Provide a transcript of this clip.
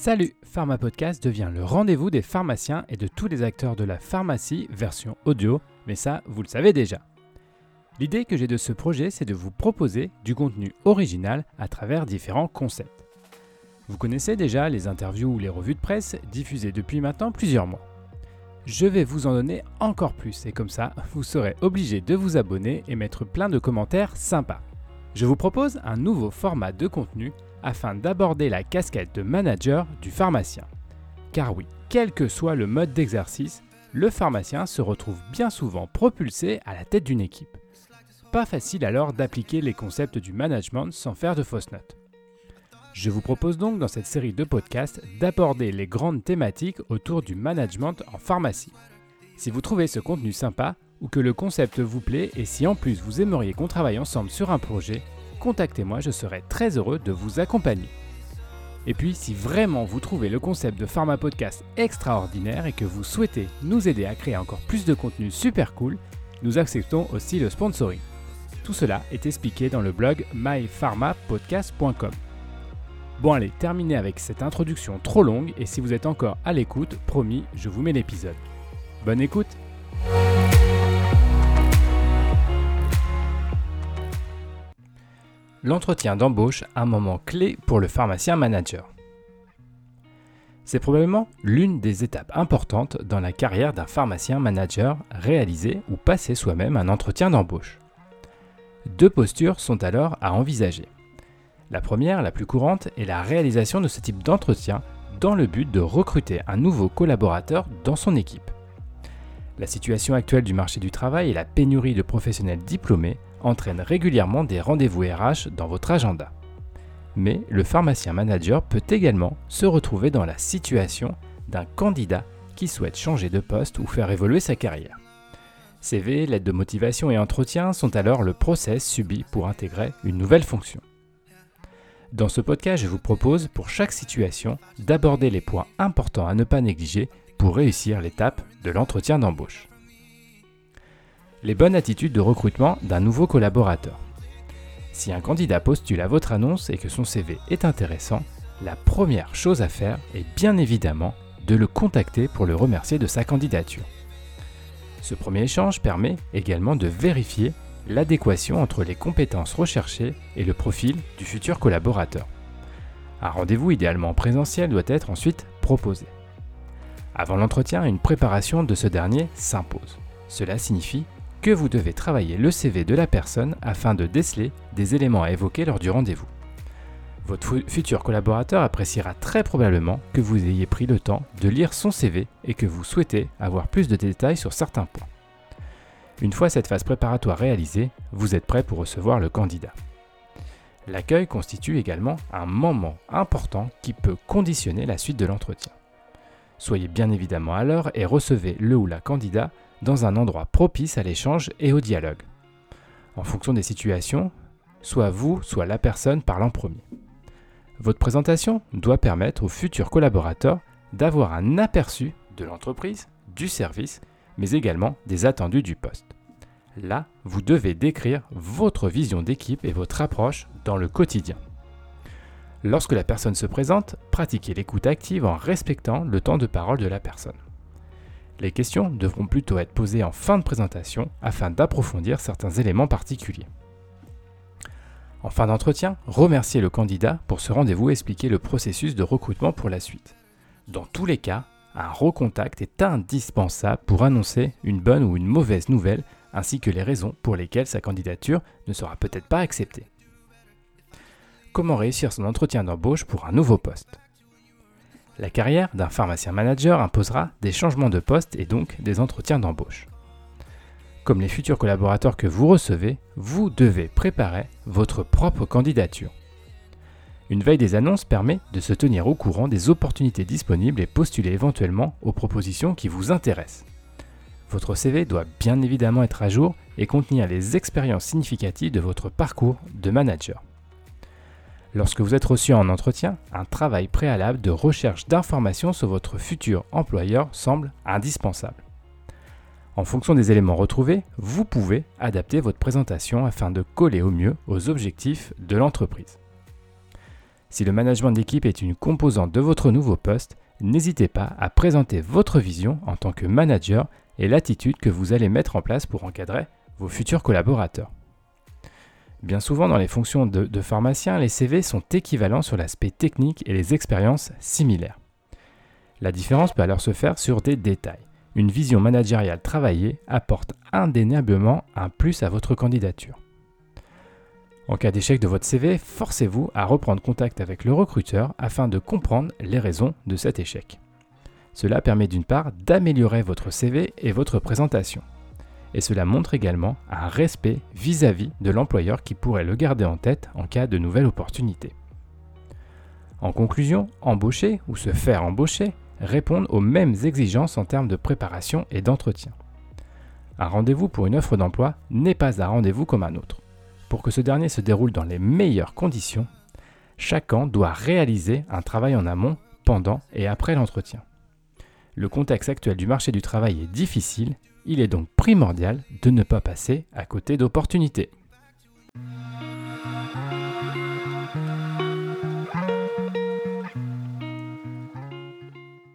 Salut, Pharma Podcast devient le rendez-vous des pharmaciens et de tous les acteurs de la pharmacie version audio, mais ça, vous le savez déjà. L'idée que j'ai de ce projet, c'est de vous proposer du contenu original à travers différents concepts. Vous connaissez déjà les interviews ou les revues de presse diffusées depuis maintenant plusieurs mois. Je vais vous en donner encore plus et comme ça, vous serez obligé de vous abonner et mettre plein de commentaires sympas. Je vous propose un nouveau format de contenu afin d'aborder la casquette de manager du pharmacien. Car oui, quel que soit le mode d'exercice, le pharmacien se retrouve bien souvent propulsé à la tête d'une équipe. Pas facile alors d'appliquer les concepts du management sans faire de fausses notes. Je vous propose donc dans cette série de podcasts d'aborder les grandes thématiques autour du management en pharmacie. Si vous trouvez ce contenu sympa ou que le concept vous plaît et si en plus vous aimeriez qu'on travaille ensemble sur un projet, contactez-moi, je serai très heureux de vous accompagner. Et puis, si vraiment vous trouvez le concept de Pharma Podcast extraordinaire et que vous souhaitez nous aider à créer encore plus de contenu super cool, nous acceptons aussi le sponsoring. Tout cela est expliqué dans le blog mypharmapodcast.com. Bon allez, terminez avec cette introduction trop longue et si vous êtes encore à l'écoute, promis, je vous mets l'épisode. Bonne écoute L'entretien d'embauche, un moment clé pour le pharmacien manager. C'est probablement l'une des étapes importantes dans la carrière d'un pharmacien manager, réaliser ou passer soi-même un entretien d'embauche. Deux postures sont alors à envisager. La première, la plus courante, est la réalisation de ce type d'entretien dans le but de recruter un nouveau collaborateur dans son équipe. La situation actuelle du marché du travail et la pénurie de professionnels diplômés entraînent régulièrement des rendez-vous RH dans votre agenda. Mais le pharmacien manager peut également se retrouver dans la situation d'un candidat qui souhaite changer de poste ou faire évoluer sa carrière. CV, lettre de motivation et entretien sont alors le process subi pour intégrer une nouvelle fonction. Dans ce podcast, je vous propose pour chaque situation d'aborder les points importants à ne pas négliger pour réussir l'étape de l'entretien d'embauche. Les bonnes attitudes de recrutement d'un nouveau collaborateur. Si un candidat postule à votre annonce et que son CV est intéressant, la première chose à faire est bien évidemment de le contacter pour le remercier de sa candidature. Ce premier échange permet également de vérifier l'adéquation entre les compétences recherchées et le profil du futur collaborateur. Un rendez-vous idéalement présentiel doit être ensuite proposé. Avant l'entretien, une préparation de ce dernier s'impose. Cela signifie que vous devez travailler le CV de la personne afin de déceler des éléments à évoquer lors du rendez-vous. Votre futur collaborateur appréciera très probablement que vous ayez pris le temps de lire son CV et que vous souhaitez avoir plus de détails sur certains points. Une fois cette phase préparatoire réalisée, vous êtes prêt pour recevoir le candidat. L'accueil constitue également un moment important qui peut conditionner la suite de l'entretien. Soyez bien évidemment à l'heure et recevez le ou la candidat dans un endroit propice à l'échange et au dialogue. En fonction des situations, soit vous, soit la personne parle en premier. Votre présentation doit permettre aux futurs collaborateurs d'avoir un aperçu de l'entreprise, du service, mais également des attendus du poste. Là, vous devez décrire votre vision d'équipe et votre approche dans le quotidien. Lorsque la personne se présente, pratiquez l'écoute active en respectant le temps de parole de la personne. Les questions devront plutôt être posées en fin de présentation afin d'approfondir certains éléments particuliers. En fin d'entretien, remerciez le candidat pour ce rendez-vous et expliquer le processus de recrutement pour la suite. Dans tous les cas, un recontact est indispensable pour annoncer une bonne ou une mauvaise nouvelle ainsi que les raisons pour lesquelles sa candidature ne sera peut-être pas acceptée comment réussir son entretien d'embauche pour un nouveau poste? La carrière d'un pharmacien manager imposera des changements de poste et donc des entretiens d'embauche. Comme les futurs collaborateurs que vous recevez, vous devez préparer votre propre candidature. Une veille des annonces permet de se tenir au courant des opportunités disponibles et postuler éventuellement aux propositions qui vous intéressent. Votre CV doit bien évidemment être à jour et contenir les expériences significatives de votre parcours de manager. Lorsque vous êtes reçu en entretien, un travail préalable de recherche d'informations sur votre futur employeur semble indispensable. En fonction des éléments retrouvés, vous pouvez adapter votre présentation afin de coller au mieux aux objectifs de l'entreprise. Si le management d'équipe est une composante de votre nouveau poste, n'hésitez pas à présenter votre vision en tant que manager et l'attitude que vous allez mettre en place pour encadrer vos futurs collaborateurs. Bien souvent, dans les fonctions de, pharmacien, les CV sont équivalents sur l'aspect technique et les expériences similaires. La différence peut alors se faire sur des détails. Une vision managériale travaillée apporte indéniablement un plus à votre candidature. En cas d'échec de votre CV, forcez-vous à reprendre contact avec le recruteur afin de comprendre les raisons de cet échec. Cela permet d'une part d'améliorer votre CV et votre présentation. Et cela montre également un respect vis-à-vis de l'employeur qui pourrait le garder en tête en cas de nouvelle opportunité. En conclusion, embaucher ou se faire embaucher répondent aux mêmes exigences en termes de préparation et d'entretien. Un rendez-vous pour une offre d'emploi n'est pas un rendez-vous comme un autre. Pour que ce dernier se déroule dans les meilleures conditions, chacun doit réaliser un travail en amont, pendant et après l'entretien. Le contexte actuel du marché du travail est difficile, il est donc primordial de ne pas passer à côté d'opportunités.